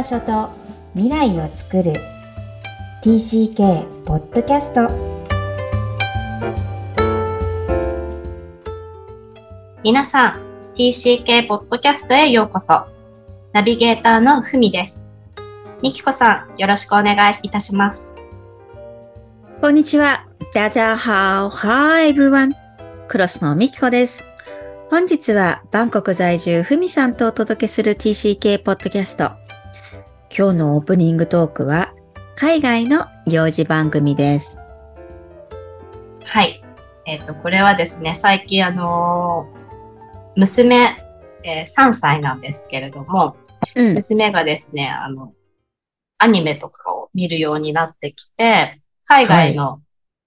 場所と未来を作る TCK ポッドキャスト皆さん TCK ポッドキャストへようこそナビゲーターのふみですみきこさんよろしくお願いいたしますこんにちは。じゃじゃはおは everyone。クロスのみきこです。本日はバンコク在住ふみさんとお届けする TCK ポッドキャスト。今日のオープニングトークは海外の幼児番組です。はいえっ、とこれはですね最近あのー娘、えー3歳なんですけれどもうん。娘がですねあのアニメとかを見るようになってきて海外の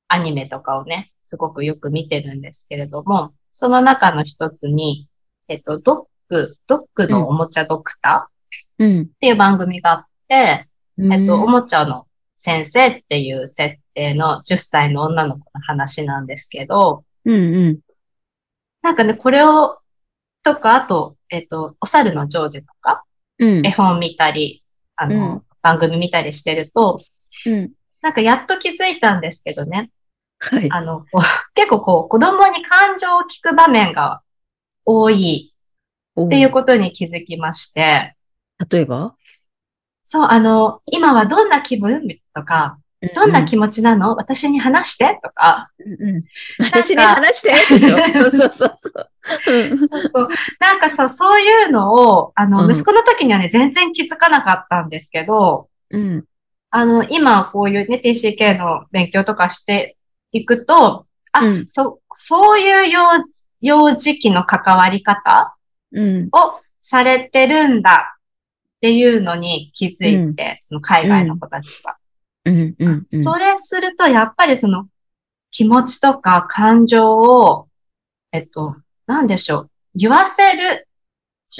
アニメとかをね、すごくよく見てるんですけれども、その中の一つに、えっと、ドッグ、ドッグのおもちゃドクターっうん。ていう番組があって、うんえっと、おもちゃの先生っていう設定の10歳の女の子の話なんですけど、うんうん。なんかね、これを、とか、あと、えっと、お猿のジョージとか、うん絵。本見たり、あの、うん番組見たりしてると、うん。なんかやっと気づいたんですけどね、はい。あの、結構こう、子供に感情を聞く場面が多いっていうことに気づきまして、例えば？そう、あの、今はどんな気分？とか、どんな気持ちなの、私に話して？とか、うんうん。私に話して？でしょ？そうそうそう。そう。うん。そうそう。なんかさ、そういうのを、あの、うん。息子の時にはね、全然気づかなかったんですけど、うん。あの、今こういうね、TCK の勉強とかしていくと、あ、うん。そ、そういう幼幼児期の関わり方うん。をされてるんだっていうのに気づいて、その海外の子たちが。うん。うん。うん。それすると、やっぱりその気持ちとか感情を、えっと、なんでしょう、言わせる、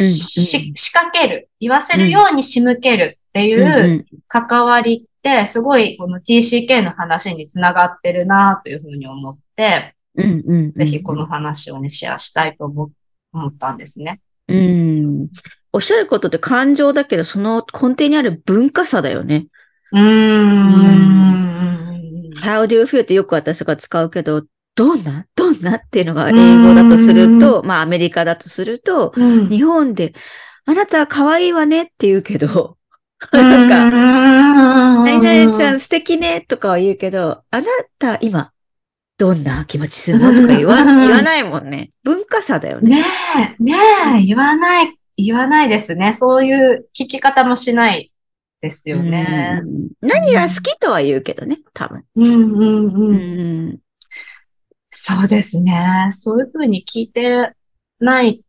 うんし、仕掛ける、言わせるように仕向けるっていうんううん関わりって、すごいこの TCK の話につながってるなというふうに思って、うん。うん。ぜひこの話をね、シェアしたいと思思ったんですね。うん。おっしゃることって感情だけど、その根底にある文化差だよね。うーん。How do you feel ってよく私が使うけど、どんな？どんな？っていうのが英語だとすると、まあアメリカだとすると、うん。日本で、あなたは可愛いわねって言うけど、なんか、か何々ちゃん素敵ねとかは言うけど、あなた今、どんな気持ちするの？とか言わうん。言わないもんね。文化差だよね。ねえ、ねえ、言わない、言わないですね。そういう聞き方もしないですよね。うん何が好きとは言うけどね、多分。うんうんうん。うんそうですね。そういうふうに聞いてない、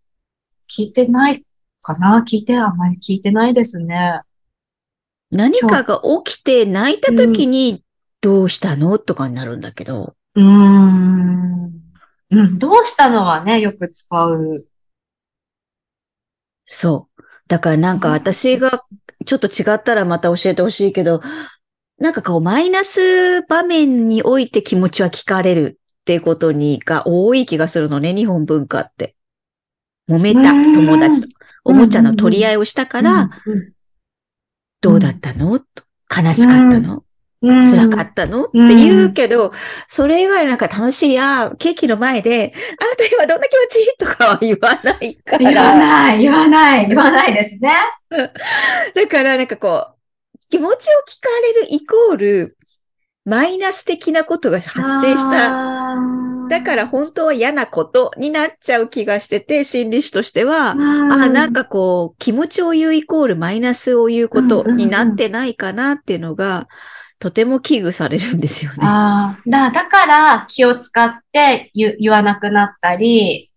聞いてないかな聞いて、あんまり聞いてないですね。何かが起きて泣いた時に、どうしたの？とかになるんだけど。うーん。うん、どうしたのはね、よく使う。そう。だからなんか私がちょっと違ったらまた教えてほしいけど、なんかこうマイナス場面において気持ちは聞かれるっていうことにが多い気がするのね、日本文化って。揉めたうん。友達と。おもちゃの取り合いをしたから、うん、どうだったの？と。悲しかったの？うん辛かったの？って言うけど、それ以外なんか楽しいや、ケーキの前で、あなた今どんな気持ち？とかは言わないか言わら。ない、言わない、言わないですね。だからなんかこう、気持ちを聞かれるイコール、マイナス的なことが発生した。だから本当は嫌なことになっちゃう気がしてて、心理師としては、あ、なんかこう、気持ちを言うイコールマイナスを言うことになってないかなっていうのが、とても危惧されるんですよね。あーだだから気を使って言言わなくなったり、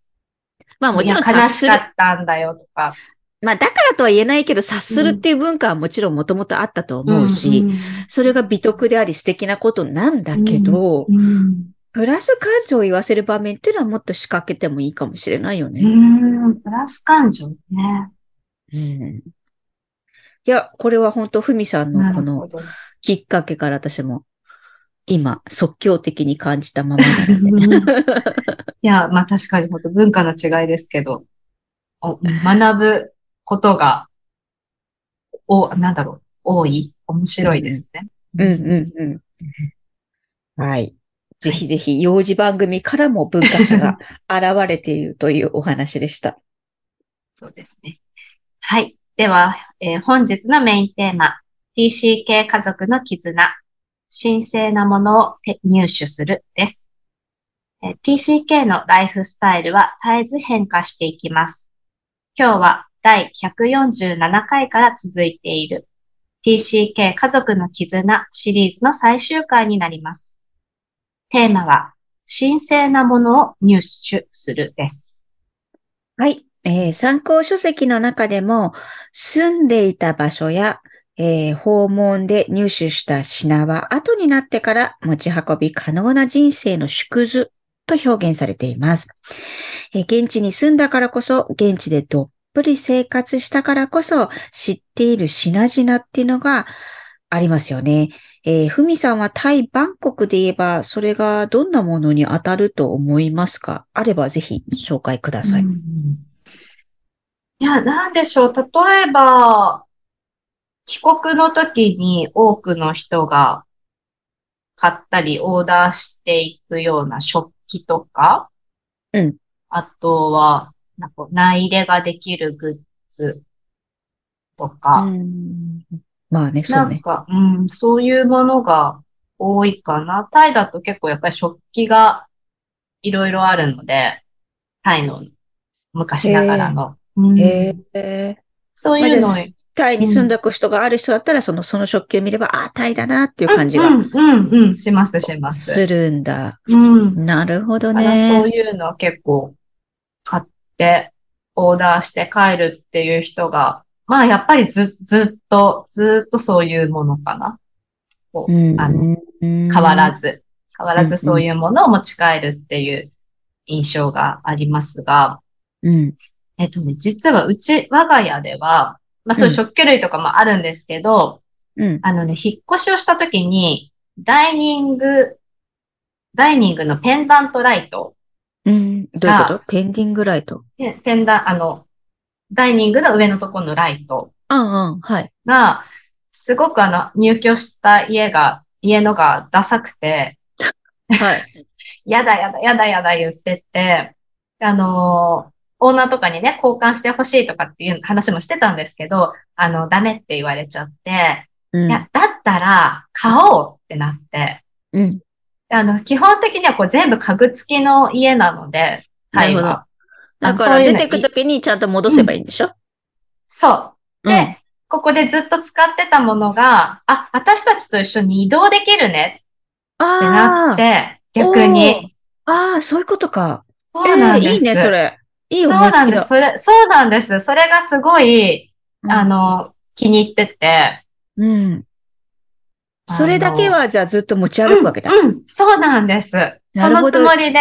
まあもちろん察するしか。ったんだよとか。まあだからとは言えないけど、察するっていう文化はもちろんもともとあったと思うし、んそれが美徳であり素敵なことなんだけど、うんプラス感情を言わせる場面っていうのはもっと仕掛けてもいいかもしれないようね。ん、プラス感情ね。うんいや、これは本当ふみさんのこの。きっかけから私も今即興的に感じたままなので。いや、まあ確かに本当文化の違いですけど、お学ぶことがお、なんだろう、多い？面白いですね。うんうんうん。はい。ぜひぜひ、幼児番組からも文化差が現れているというお話でした。そうですね。はい。では、えー本日のメインテーマ、TCK 家族の絆、神聖なものを入手するです。TCK のライフスタイルは絶えず変化していきます。今日は第147回から続いている TCK 家族の絆シリーズの最終回になります。テーマは、神聖なものを入手するです。はい。えー参考書籍の中でも、住んでいた場所や、えー訪問で入手した品は後になってから持ち運び可能な人生の縮図と表現されています。えー現地に住んだからこそ、現地でどっぷり生活したからこそ知っている品々っていうのがありますよね。えーふみさんはタイ・バンコクで言えば、それがどんなものに当たると思いますか？あればぜひ紹介ください。いや、なんでしょう。例えば、帰国の時に多くの人が買ったりオーダーしていくような食器とか、うん。あとは、なんか内入れができるグッズとか、うんまあね、そうんね。なか、うん、そういうものが多いかな。タイだと結構やっぱり食器がいろいろあるので、タイの昔ながらの。うん。そういうのタイに住んだ人がある人だったら、その、その食器を見れば、あ、タイだなっていう感じがうん、うん、うん、します、します。するんだ。うん。なるほどだからそうね。いうのを結構買って、オーダーして帰るっていう人が、まあやっぱりず、ずっと、ずっとそういうものかな。こううんあの変変わらず、変わらうんずそういうものを持ち帰るっていう印象がありますが、うん。えっとね、実はうち、我が家では、まあそういう食器類とかもあるんですけど、うん。あのね、引っ越しをした時に、ダイニング、ダイニングのペンダントライト、うん。どういうこと？ペンディングライト？ペペンダン、あの、ダイニングの上のところのライトうんうん。はい。が、すごくあの、入居した家が、家のがダサくて、はい。やだやだやだやだ言ってて、あのーオーナーとかにね、交換してほしいとかっていう話もしてたんですけど、あの、ダメって言われちゃって、うん。いや、だったら、買おうってなって、うん。あの、基本的にはこう全部家具付きの家なので、タイは。だから出てくときにちゃんと戻せばいいんでしょ？そう。で、ここでずっと使ってたものが、あ、私たちと一緒に移動できるねあってなあって、逆に。ああ、そういうことか。そうなんです。ええいいね、それ。いいそうなんです。。それ、そうなんです。それがすごい、うんあの、気に入ってて。うん。それだけは、じゃあずっと持ち歩くわけだ。うん、うんそうなんです。そのつもりで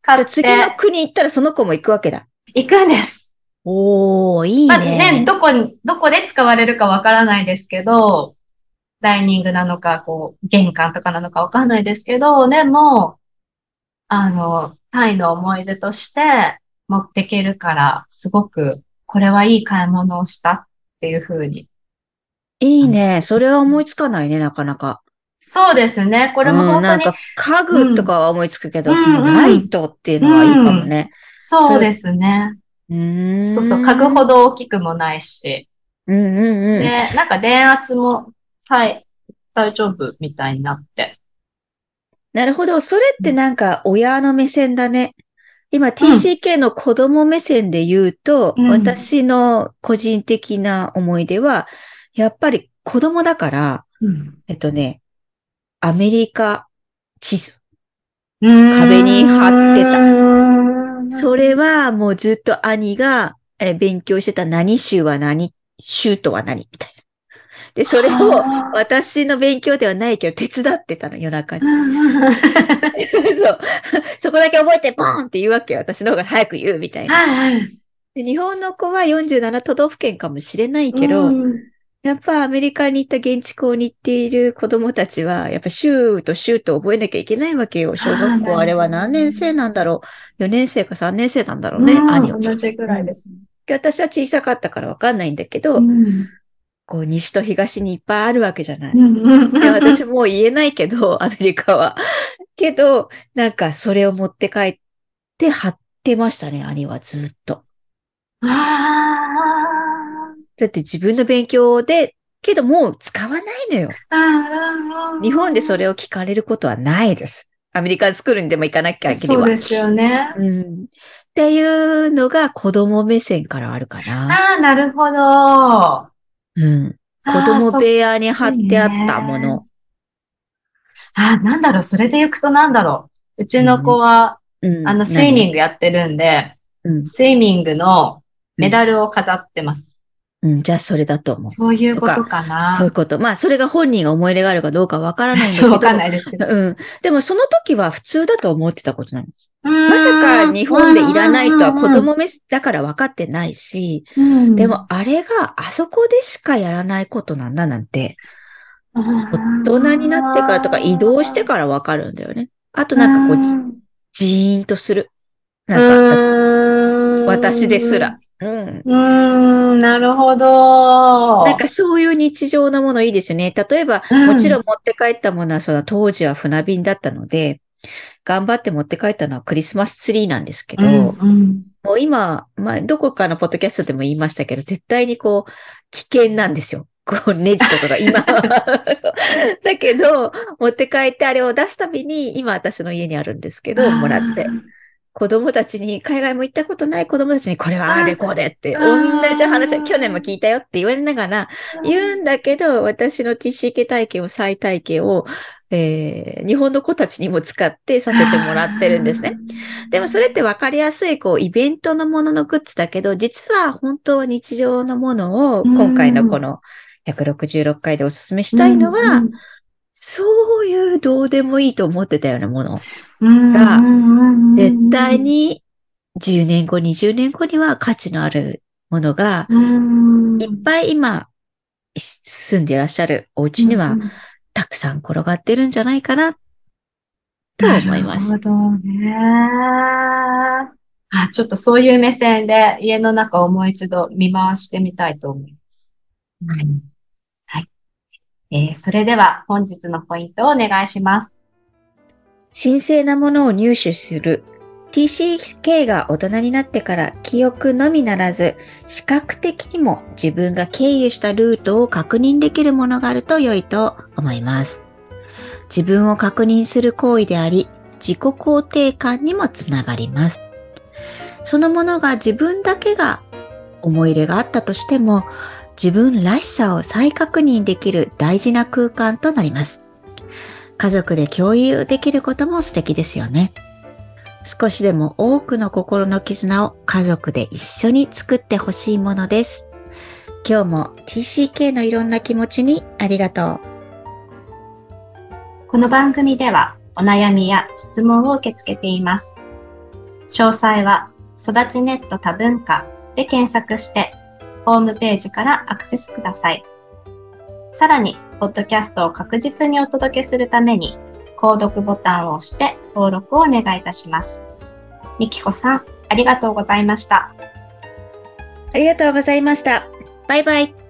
買ってで次の国行ったらその子も行くわけだ。行くんです。おー、いいまあね。ね、どこに、どこで使われるかわからないですけど、ダイニングなのか、こう、玄関とかなのかわかんないですけど、でも、あの、タイの思い出として持っていけるから、すごく、これはいい買い物をしたっていう風に。いいね。それは思いつかないね、なかなか。そうですね。これもうん、本当に、なんか家具とかは思いつくけど、うんそのライトっていうのはいいかもね。そうですね。う。そうそう、家具ほど大きくもないし。うんうんうん。で、なんか電圧も、はい、大丈夫みたいになって。なるほど。それってなんか親の目線だね。今 TCK の子供目線で言うと、うん。私の個人的な思い出は、やっぱり子供だから、うん。えっとね、アメリカ地図。壁壁に貼ってた。それはもうずっと兄がえ勉強してた何州は何、州とは何みたいな。で、それを私の勉強ではないけど手伝ってたの、夜中に。そう。そこだけ覚えてボーンって言うわけよ。私の方が早く言うみたいな。で日本の子は47都道府県かもしれないけど、うんやっぱアメリカに行った現地校に行っている子供たちは、やっぱ州と州と覚えなきゃいけないわけよ。小学校あれは何年生なんだろう ?4 年生か3年生なんだろうね、うん兄は。同じぐらいですね。で私は小さかったからわかんないんだけど、うんこう、西と東にいっぱいあるわけじゃない。で私もう言えないけど、アメリカは。けど、なんかそれを持って帰って貼ってましたね、兄はずっと。あだって自分の勉強で、けどもう使わないのよ。ー日本でそれを聞かれることはないです。アメリカンスクールにでも行かなきゃいけないそうですよね。うん。っていうのが子供目線からあるかな。ああ、なるほど。うん。子供部屋に貼ってあったもの。あー、なんだろう、それで行くとなんだろう。うちの子は、うん。あの、スイミング。グやってるんで、うん。スイミングのメダルを飾ってます。うん。じゃあそれだと思う。そういうことかな。そういうこと。まあ、それが本人が思い入れがあるかどうかわからないんだけ そう、ど。わかんないですけど。うん。でもその時は普通だと思ってたことなの。ままさか日本でいらないとは子供目だから分かってないし、うんで、もあれがあそこでしかやらないことなんだなんて、大人になってからとか移動してから分かるんだよね。あとなんかこう、じジーンとする。なんか私私ですら。。うん。ん、なるほど。なんかそういう日常のものいいですよね。例えば、うんもちろん持って帰ったものは、その当時は船便だったので、頑張って持って帰ったのはクリスマスツリーなんですけど、うんうんもう今、まあ、どこかのポッドキャストでも言いましたけど、絶対にこう、危険なんですよ。こう、ネジとかが今は。だけど、持って帰ってあれを出すたびに、今私の家にあるんですけど、もらって。。子供たちに、海外も行ったことない子供たちに、これはああでこうでって、あ同ーじ話を去年も聞いたよって言われながら、言うんだけど、私の TCK 体験を、再体験を、えー日本の子たちにも使ってさせてもらってるんですね。。でもそれって分かりやすい、こう、イベントのもののグッズだけど、実は本当は日常のものを、うん今回のこの166回でお勧めしたいのは、そういうどうでもいいと思ってたようなもの。が絶対、に10年後、20年後には価値のあるものが、いっぱい今、住んでいらっしゃるお家にはたくさん転がってるんじゃないかな、と思いますな。るほどね。あ、ちょっとそういう目線で家の中をもう一度見回してみたいと思います。はい。はい。えーそれでは本日のポイントをお願いします。神聖なものを入手する。TCK が大人になってから記憶のみならず、視覚的にも自分が経由したルートを確認できるものがあると良いと思います。自分を確認する行為であり、自己肯定感にもつながります。そのものが自分だけが思い入れがあったとしても、自分らしさを再確認できる大事な空間となります。家族で共有できることも素敵ですよね。少しでも多くの心の絆を家族で一緒に作ってほしいものです。今日も TCK のいろんな気持ちにありがとう。この番組ではお悩みや質問を受け付けています。詳細は育ちネット多文化で検索してホームページからアクセスください。さらに、ポッドキャストを確実にお届けするために、購読ボタンを押して登録をお願いいたします。みきこさん、ありがとうございました。ありがとうございました。バイバイ。